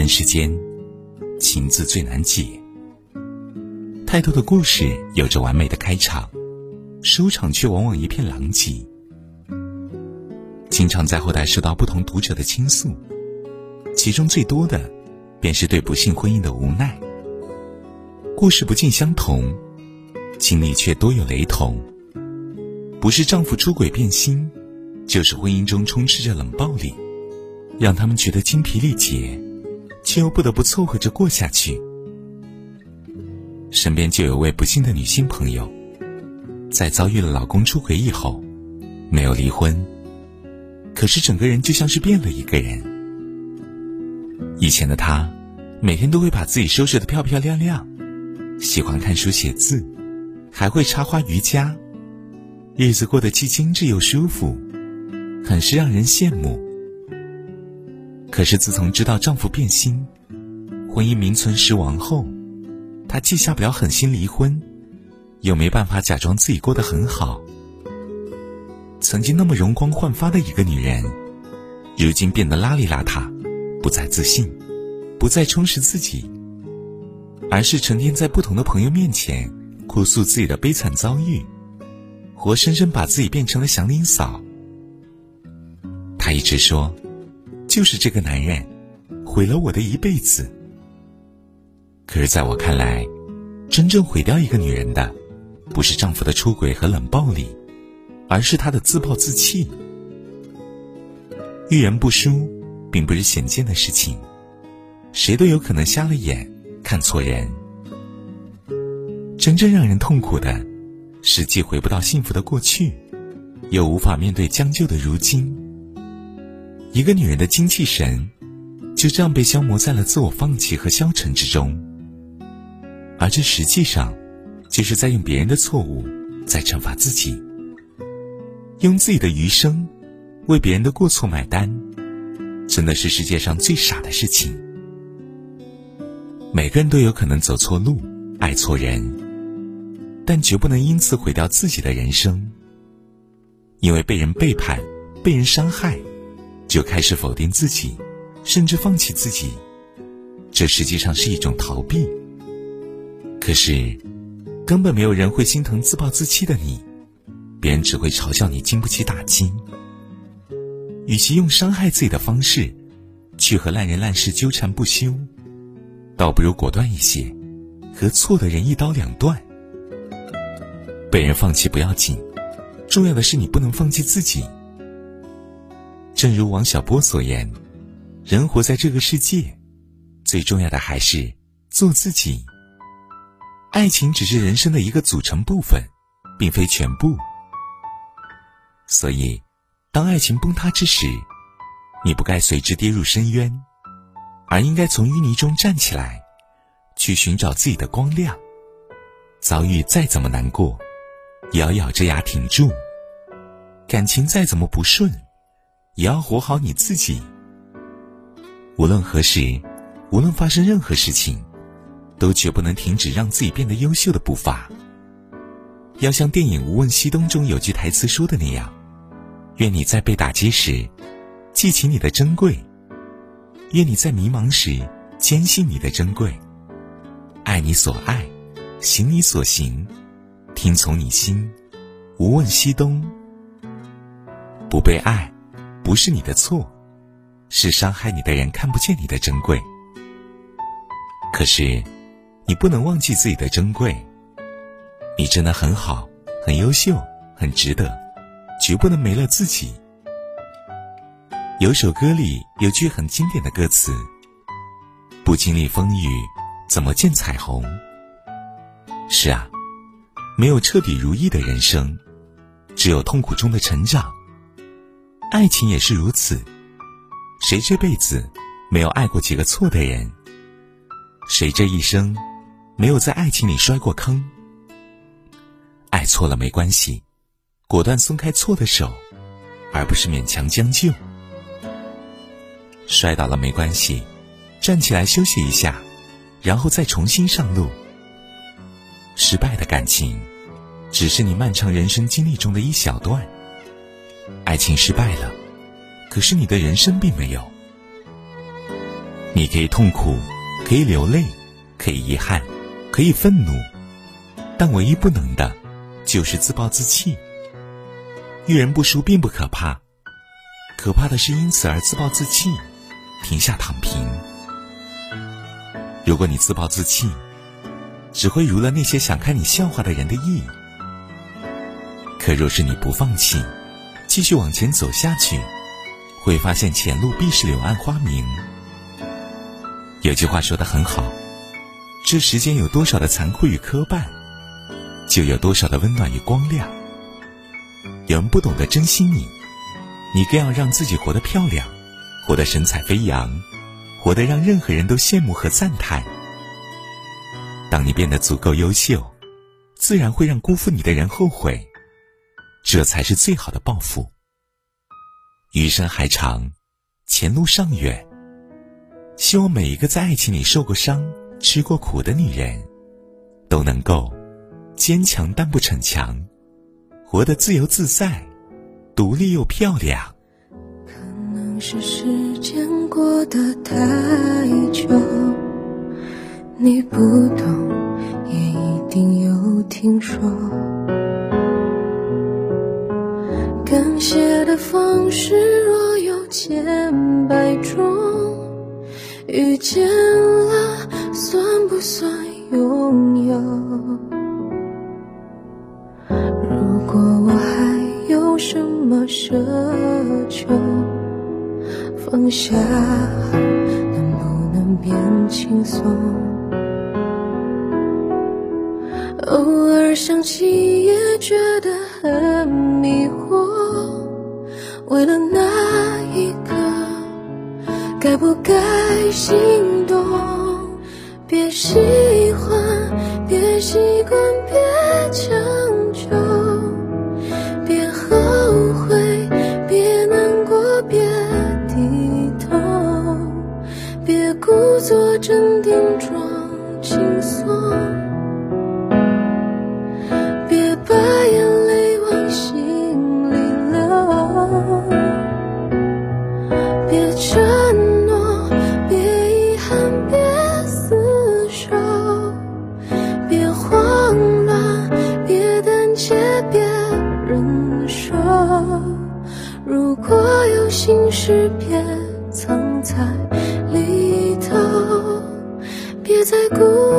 人世间，情字最难解。太多的故事有着完美的开场，收场却往往一片狼藉。经常在后台收到不同读者的倾诉，其中最多的，便是对不幸婚姻的无奈。故事不尽相同，经历却多有雷同。不是丈夫出轨变心，就是婚姻中充斥着冷暴力，让他们觉得精疲力竭，却又不得不凑合着过下去。身边就有位不幸的女性朋友，在遭遇了老公出轨以后，没有离婚，可是整个人就像是变了一个人。以前的她，每天都会把自己收拾得漂漂亮亮，喜欢看书写字，还会插花瑜伽，日子过得既精致又舒服，很是让人羡慕。可是自从知道丈夫变心，婚姻名存实亡后，她既下不了狠心离婚，又没办法假装自己过得很好。曾经那么容光焕发的一个女人，如今变得邋里邋遢，不再自信，不再充实自己，而是成天在不同的朋友面前哭诉自己的悲惨遭遇，活生生把自己变成了祥林嫂。她一直说，就是这个男人，毁了我的一辈子。可是，在我看来，真正毁掉一个女人的，不是丈夫的出轨和冷暴力，而是她的自暴自弃。遇人不淑，并不是显见的事情，谁都有可能瞎了眼，看错人。真正让人痛苦的，是既回不到幸福的过去，又无法面对将就的如今。一个女人的精气神，就这样被消磨在了自我放弃和消沉之中。而这实际上，就是在用别人的错误在惩罚自己，用自己的余生为别人的过错买单，真的是世界上最傻的事情。每个人都有可能走错路、爱错人，但绝不能因此毁掉自己的人生。因为被人背叛、被人伤害，就开始否定自己，甚至放弃自己，这实际上是一种逃避。可是，根本没有人会心疼自暴自弃的你，别人只会嘲笑你经不起打击。与其用伤害自己的方式，去和烂人烂事纠缠不休，倒不如果断一些，和错的人一刀两断。被人放弃不要紧，重要的是你不能放弃自己。正如王小波所言：“人活在这个世界，最重要的还是做自己。”爱情只是人生的一个组成部分，并非全部。所以，当爱情崩塌之时，你不该随之跌入深渊，而应该从淤泥中站起来，去寻找自己的光亮。遭遇再怎么难过，也要咬着牙挺住；感情再怎么不顺，也要活好你自己。无论何时，无论发生任何事情。都绝不能停止让自己变得优秀的步伐。要像电影《无问西东》中有句台词说的那样：“愿你在被打击时，记起你的珍贵；愿你在迷茫时，坚信你的珍贵。爱你所爱，行你所行，听从你心，无问西东。不被爱，不是你的错，是伤害你的人看不见你的珍贵。可是。”你不能忘记自己的珍贵，你真的很好，很优秀，很值得，绝不能没了自己。有首歌里有句很经典的歌词：“不经历风雨，怎么见彩虹？”是啊，没有彻底如意的人生，只有痛苦中的成长。爱情也是如此，谁这辈子没有爱过几个错的人？谁这一生？没有在爱情里摔过坑，爱错了没关系，果断松开错的手，而不是勉强将就。摔倒了没关系，站起来休息一下，然后再重新上路。失败的感情，只是你漫长人生经历中的一小段。爱情失败了，可是你的人生并没有。你可以痛苦，可以流泪，可以遗憾，可以愤怒，但唯一不能的，就是自暴自弃。遇人不淑并不可怕，可怕的是因此而自暴自弃，停下躺平。如果你自暴自弃，只会如了那些想看你笑话的人的意。可若是你不放弃，继续往前走下去，会发现前路必是柳暗花明。有句话说的很好：这世间有多少的残酷与磕绊，就有多少的温暖与光亮。有人不懂得珍惜你，你更要让自己活得漂亮，活得神采飞扬，活得让任何人都羡慕和赞叹。当你变得足够优秀，自然会让辜负你的人后悔，这才是最好的报复。余生还长，前路尚远。希望每一个在爱情里受过伤、吃过苦的女人，都能够坚强但不逞强，活得自由自在、独立又漂亮。可能是时间过得太久。你不懂，也一定有听说。感谢的方式若有千百种，遇见了算不算拥有？如果我还有什么奢求，放下能不能变轻松？偶尔想起也觉得很迷惑，为了那一刻，该不该心动？别喜欢，别习惯，别强求，别后悔，别难过，别低头，别故作镇定别承诺，别遗憾，别厮守，别慌乱，别胆怯，别忍受。如果有心事，别藏在里头，别再孤。